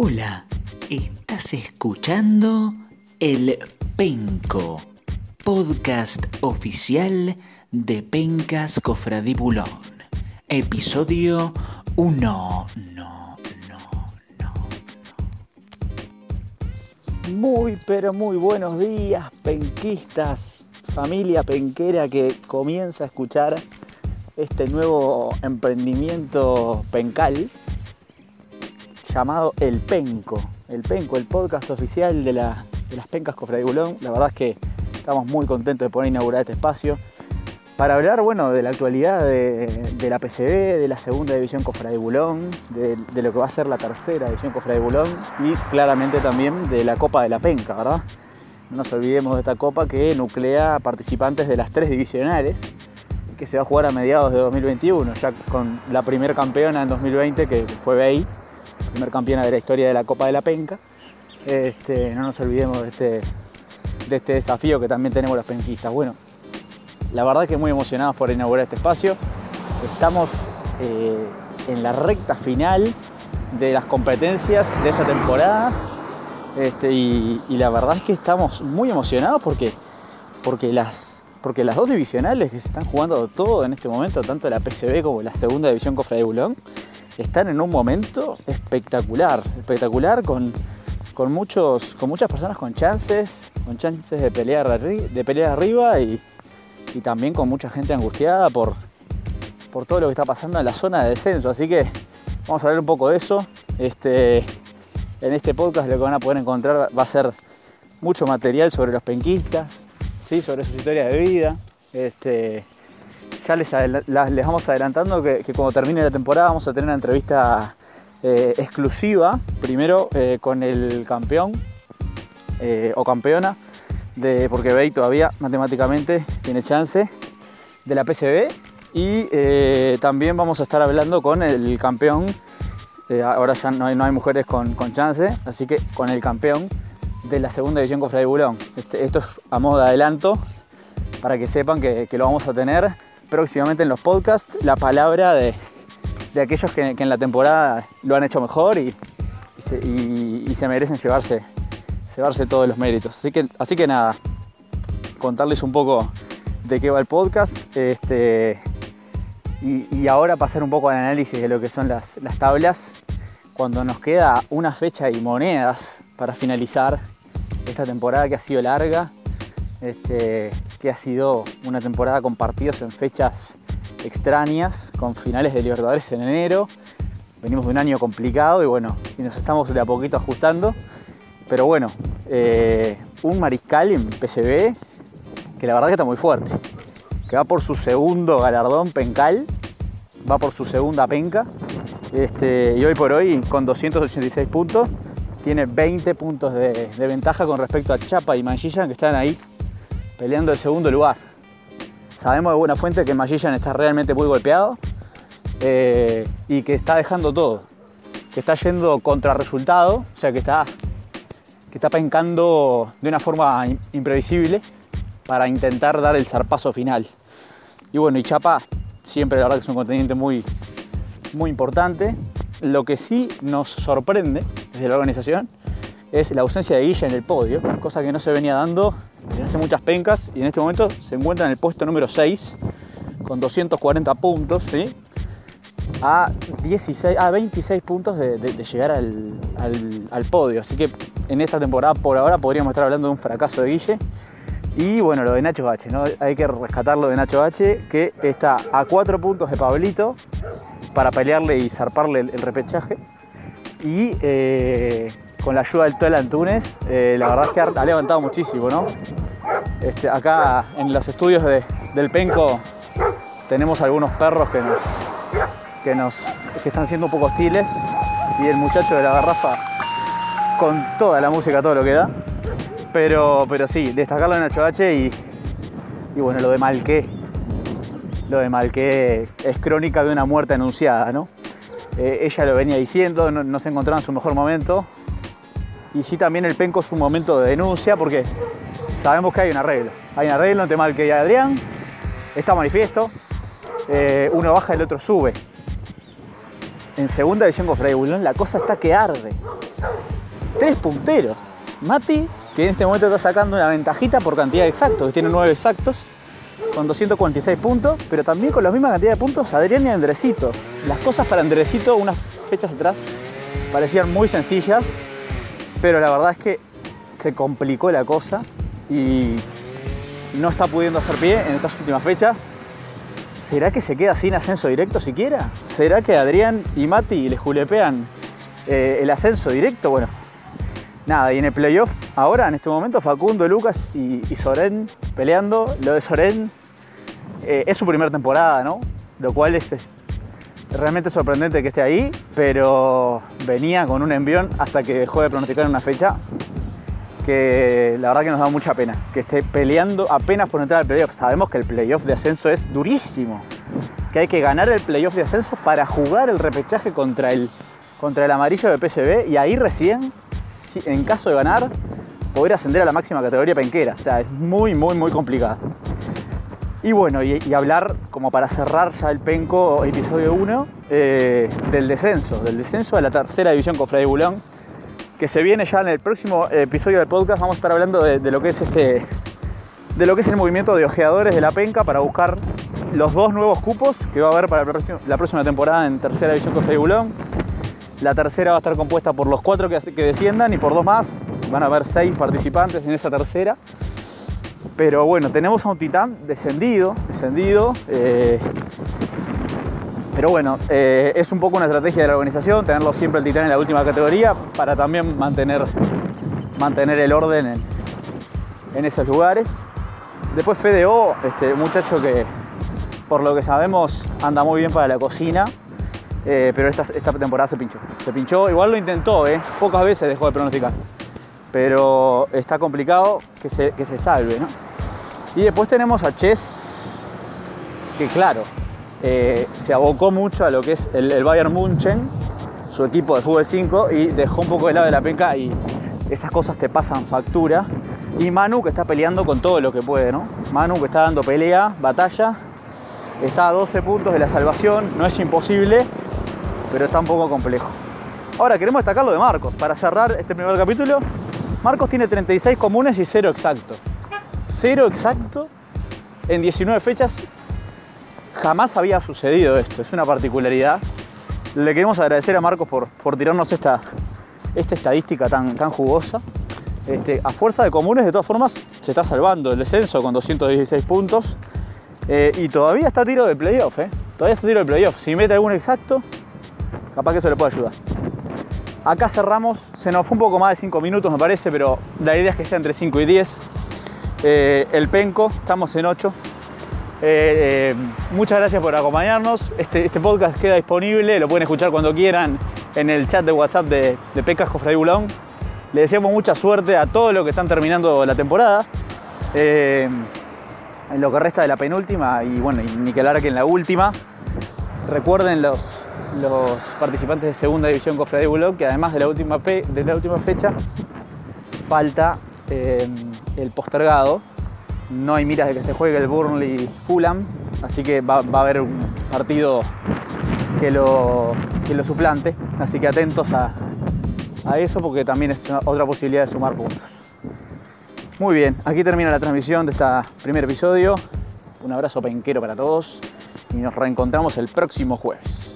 Hola, estás escuchando El Penco, podcast oficial de Pencas Cofradibulón. Episodio 1. No, no, no. Muy, pero muy buenos días, penquistas, familia penquera que comienza a escuchar este nuevo emprendimiento pencal llamado El Penco. El Penco, el podcast oficial de, las Pencas Cofradibulón. La verdad es que estamos muy contentos de poder inaugurar este espacio para hablar bueno, de la actualidad de, la PCB, de la segunda división Cofradibulón, de, de lo que va a ser la tercera división Cofradibulón y claramente también de la Copa de la Penca, ¿verdad? No nos olvidemos de esta copa que nuclea participantes de las tres divisionales que se va a jugar a mediados de 2021, ya con la primera campeona en 2020 que fue Bay primer campeona de la historia de la Copa de la Penca. Este, no nos olvidemos de este, de este desafío que también tenemos los penquistas. Bueno, la verdad que muy emocionados por inaugurar este espacio. Estamos eh, en la recta final de las competencias de esta temporada este, y, la verdad es que estamos muy emocionados porque, porque, las, porque las dos divisionales que se están jugando todo en este momento, tanto la PCB como la segunda división Cofra de Bulón, están en un momento espectacular, espectacular con, muchos, con muchas personas con chances, con chances de pelear, de pelear arriba y, también con mucha gente angustiada por, por todo lo que está pasando en la zona de descenso. Así que vamos a hablar un poco de eso. Este, en este podcast lo que van a poder encontrar va a ser mucho material sobre los penquistas, ¿sí? sobre su historia de vida. Este, ya les, vamos adelantando que, cuando termine la temporada vamos a tener una entrevista eh, exclusiva, primero eh, con el campeón eh, o campeona, de, porque Bey todavía matemáticamente tiene chance de la PCB y también vamos a estar hablando con el campeón, ahora ya no hay, mujeres con, chance, así que con el campeón de la segunda división con Fray Bulón. Este, esto es a modo de adelanto para que sepan que lo vamos a tener próximamente en los podcasts la palabra de, aquellos que, en la temporada lo han hecho mejor y, se, merecen llevarse, llevarse todos los méritos. Así que, así que nada, contarles un poco de qué va el podcast este, y, ahora pasar un poco al análisis de lo que son las, las tablas cuando nos queda una fecha y monedas para finalizar esta temporada que ha sido larga este, que ha sido una temporada con partidos en fechas extrañas, con finales de Libertadores en enero. Venimos de un año complicado y bueno, y nos estamos de a poquito ajustando. Pero bueno, eh, un mariscal en PCB que la verdad que está muy fuerte, que va por su segundo galardón pencal, va por su segunda penca. Este, y hoy por hoy, con 286 puntos, tiene 20 puntos de, de ventaja con respecto a Chapa y Manchilla, que están ahí peleando el segundo lugar. Sabemos de buena fuente que Magillan está realmente muy golpeado eh, y que está dejando todo, que está yendo contra resultado, o sea que está, que está pencando de una forma imprevisible para intentar dar el zarpazo final. Y bueno, y Chapa siempre la verdad que es un contendiente muy, muy importante. Lo que sí nos sorprende desde la organización es la ausencia de Guilla en el podio, cosa que no se venía dando hace muchas pencas y en este momento se encuentra en el puesto número 6 con 240 puntos, a, 16, a 26 puntos de, llegar al, podio. Así que en esta temporada por ahora podríamos estar hablando de un fracaso de Guille. Y bueno, lo de Nacho Bache, ¿no? hay que rescatarlo de Nacho Bache, que está a 4 puntos de Pablito para pelearle y zarparle el, repechaje. Y eh, con la ayuda del Tuel Antunes, eh, la verdad es que ha, levantado muchísimo, ¿no? Este, acá en los estudios del Penco tenemos algunos perros que nos, que nos que están siendo un poco hostiles y el muchacho de la garrafa con toda la música, todo lo que da. Pero, pero sí, destacarlo en Nacho H y, y bueno, lo de Malqué. Lo de Malqué es crónica de una muerte anunciada, ¿no? Eh, ella lo venía diciendo, no, no se encontraba en su mejor momento, y sí también el penco es un momento de denuncia porque sabemos que hay un arreglo. Hay un arreglo entre Malque y Adrián, está manifiesto, eh, uno baja y el otro sube. en segunda división con Freddy Bulón, la cosa está que arde. Tres punteros. Mati, que en este momento está sacando una ventajita por cantidad de exactos, que tiene nueve exactos, con 246 puntos, pero también con la misma cantidad de puntos Adrián y Andresito. Las cosas para Andresito unas fechas atrás parecían muy sencillas, pero la verdad es que se complicó la cosa y no está pudiendo hacer pie en estas últimas fechas. ¿Será que se queda sin ascenso directo siquiera? ¿Será que Adrián y Mati le julepean eh, el ascenso directo? Bueno, nada, y en el playoff ahora, en este momento, Facundo, Lucas y, y Soren peleando. Lo de Soren eh, es su primera temporada, ¿no? Lo cual es realmente sorprendente que esté ahí, pero venía con un envión hasta que dejó de pronosticar una fecha que la verdad que nos da mucha pena, que esté peleando apenas por entrar al playoff. Sabemos que el playoff de ascenso es durísimo, que hay que ganar el playoff de ascenso para jugar el repechaje contra el, contra el amarillo de PSB y ahí recién, en caso de ganar, poder ascender a la máxima categoría penquera. O sea, es muy, muy, muy complicado. Y bueno, y, hablar como para cerrar ya el penco episodio 1 eh, del descenso, del descenso a la tercera división con Freddy Bulón, que se viene ya en el próximo episodio del podcast. Vamos a estar hablando de, de lo que es este, de lo que es el movimiento de ojeadores de la penca para buscar los dos nuevos cupos que va a haber para la próxima, temporada en tercera división con Freddy Bulón. La tercera va a estar compuesta por los cuatro que, que desciendan y por dos más. Van a haber seis participantes en esa tercera. Pero bueno, tenemos a un titán descendido, descendido. eh, pero bueno, eh, es un poco una estrategia de la organización, tenerlo siempre el titán en la última categoría para también mantener, mantener el orden en, esos lugares. Después FDO, este muchacho que por lo que sabemos anda muy bien para la cocina, eh, pero esta, esta temporada se pinchó. Se pinchó, igual lo intentó, pocas veces dejó de pronosticar. Pero está complicado que se, que se salve, ¿no? Y después tenemos a Chess, que claro, eh, se abocó mucho a lo que es el, el Bayern München, su equipo de fútbol 5, y dejó un poco de lado de la penca y esas cosas te pasan factura. Y Manu que está peleando con todo lo que puede, ¿no? Manu que está dando pelea, batalla, está a 12 puntos de la salvación, no es imposible, pero está un poco complejo. Ahora queremos destacar lo de Marcos. Para cerrar este primer capítulo, Marcos tiene 36 comunes y 0 exacto. 0 exacto en 19 fechas. Jamás había sucedido esto, es una particularidad. Le queremos agradecer a Marcos por, por tirarnos esta, esta estadística tan, tan jugosa. Este, a fuerza de comunes, de todas formas, se está salvando el descenso con 216 puntos. Eh, y todavía está tiro de playoff, ¿eh? Todavía está tiro de playoff. Si mete algún exacto, capaz que eso le puede ayudar. Acá cerramos, se nos fue un poco más de 5 minutos me parece, pero la idea es que esté entre 5 y 10. Eh, el penco, estamos en 8. Eh, eh, muchas gracias por acompañarnos. Este, este podcast queda disponible, lo pueden escuchar cuando quieran en el chat de WhatsApp de, de Pecas Cofradí Bulón. Le deseamos mucha suerte a todos los que están terminando la temporada. En lo que resta de la penúltima y bueno, y ni que en la última. Recuerden los, participantes de segunda división Cofradí Bulón que además de la última, de la última fecha falta el postergado. No hay miras de que se juegue el Burnley Fulham, así que va, a haber un partido que lo, que lo suplante. Así que atentos a, a eso porque también es otra posibilidad de sumar puntos. Muy bien, aquí termina la transmisión de este primer episodio. Un abrazo penquero para todos y nos reencontramos el próximo jueves.